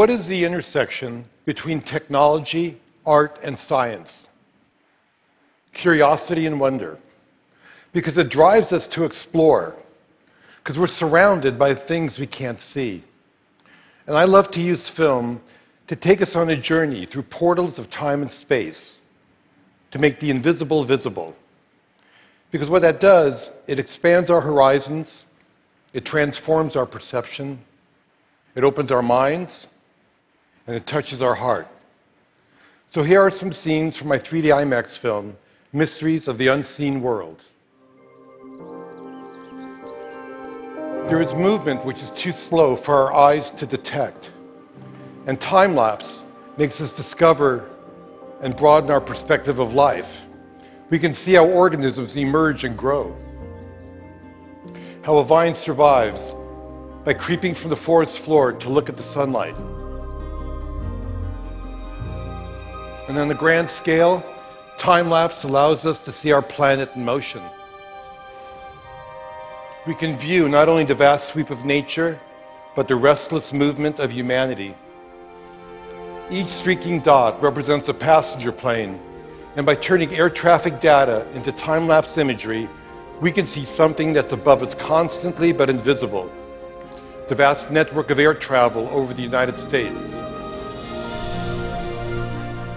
what is the intersection between technology, art, and science? Curiosity and wonder. Because it drives us to explore, because we're surrounded by things we can't see. And I love to use film to take us on a journey through portals of time and space, to make the invisible visible. Because what that does, it expands our horizons, it transforms our perception, it opens our minds, and it touches our heart. So here are some scenes from my 3D IMAX film, Mysteries of the Unseen World. There is movement which is too slow for our eyes to detect. And time lapse makes us discover and broaden our perspective of life. We can see how organisms emerge and grow, how a vine survives by creeping from the forest floor to look at the sunlight. And on the grand scale, time lapse allows us to see our planet in motion we can view not only the vast sweep of nature, but the restless movement of humanity. Each streaking dot represents a passenger plane, and by turning air traffic data into time lapse imagery, we can see something that's above us constantly but invisible the vast network of air travel over the United States.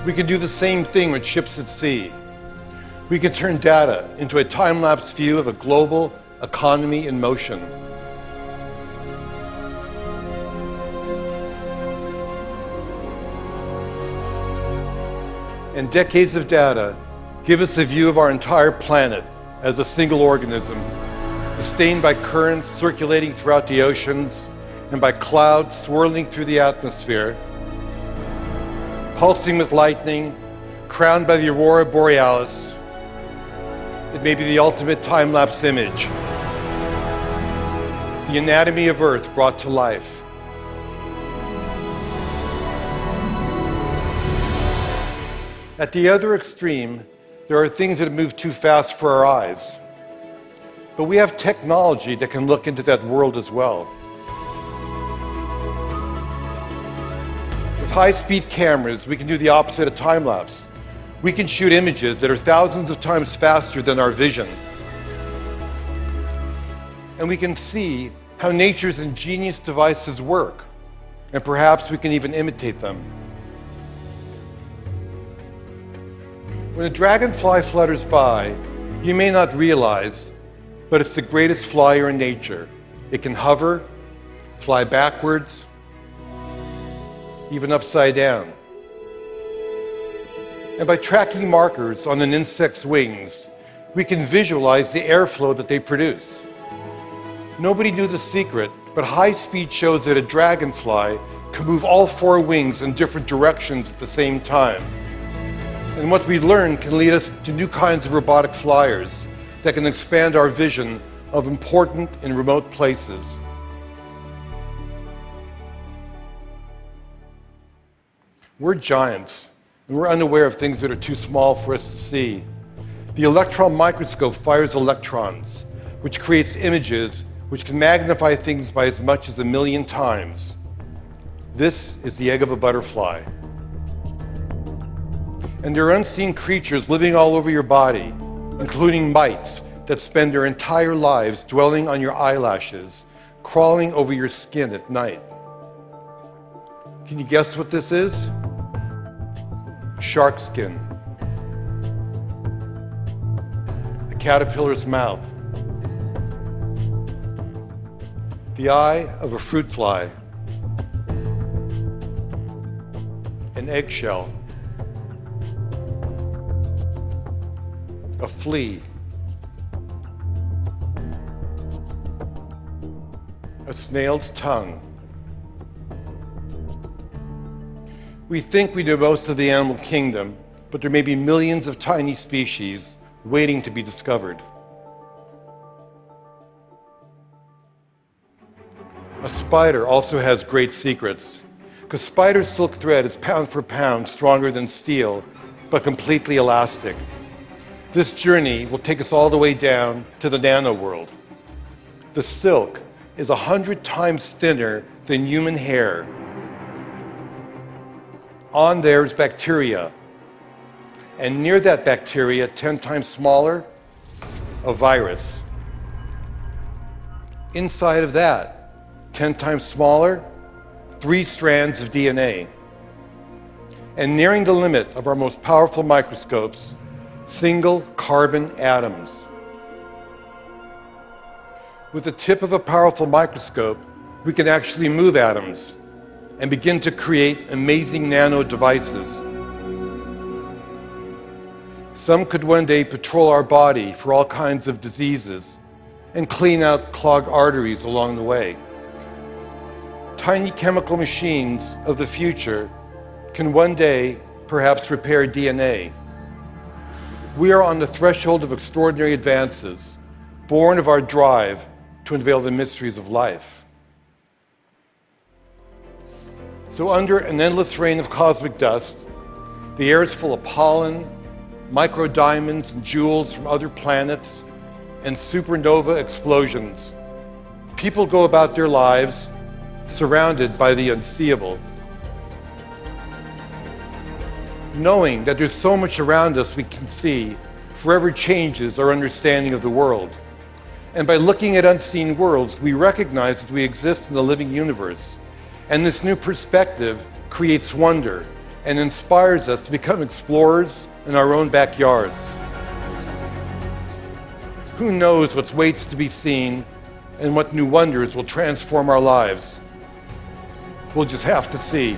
We can do the same thing with ships at sea. We can turn data into a time lapse view of a global economy in motion. And decades of data give us a view of our entire planet as a single organism, sustained by currents circulating throughout the oceans and by clouds swirling through the atmosphere, pulsing with lightning, crowned by the aurora borealis. It may be the ultimate time lapse image the anatomy of Earth brought to life. At the other extreme, there are things that move too fast for our eyes. But we have technology that can look into that world as well. High speed cameras, we can do the opposite of time lapse. We can shoot images that are thousands of times faster than our vision. And we can see how nature's ingenious devices work, and perhaps we can even imitate them. When a dragonfly flutters by, you may not realize, but it's the greatest flyer in nature. It can hover, fly backwards, even upside down. And by tracking markers on an insect's wings, we can visualize the airflow that they produce. Nobody knew the secret, but high speed shows that a dragonfly can move all four wings in different directions at the same time. And what we learn can lead us to new kinds of robotic flyers that can expand our vision of important and remote places. We're giants, and we're unaware of things that are too small for us to see. The electron microscope fires electrons, which creates images which can magnify things by as much as a million times. This is the egg of a butterfly. And there are unseen creatures living all over your body, including mites that spend their entire lives dwelling on your eyelashes, crawling over your skin at night. Can you guess what this is? Shark skin. A caterpillar's mouth. the eye of a fruit fly, an eggshell, a flea, a snail's tongue. We think we know most of the animal kingdom, but there may be millions of tiny species waiting to be discovered. A spider also has great secrets, because spider silk thread is pound for pound stronger than steel, but completely elastic. This journey will take us all the way down to the nano world. The silk is a hundred times thinner than human hair, On there is bacteria. And near that bacteria, 10 times smaller, a virus. Inside of that, 10 times smaller, three strands of DNA. And nearing the limit of our most powerful microscopes, single carbon atoms. With the tip of a powerful microscope, we can actually move atoms and begin to create amazing nano devices. Some could one day patrol our body for all kinds of diseases and clean out clogged arteries along the way. Tiny chemical machines of the future can one day perhaps repair DNA. We are on the threshold of extraordinary advances, born of our drive to unveil the mysteries of life. So, under an endless rain of cosmic dust, the air is full of pollen, micro diamonds, and jewels from other planets, and supernova explosions. People go about their lives surrounded by the unseeable. Knowing that there's so much around us we can see forever changes our understanding of the world. And by looking at unseen worlds, we recognize that we exist in the living universe. And this new perspective creates wonder and inspires us to become explorers in our own backyards. Who knows what waits to be seen and what new wonders will transform our lives? We'll just have to see.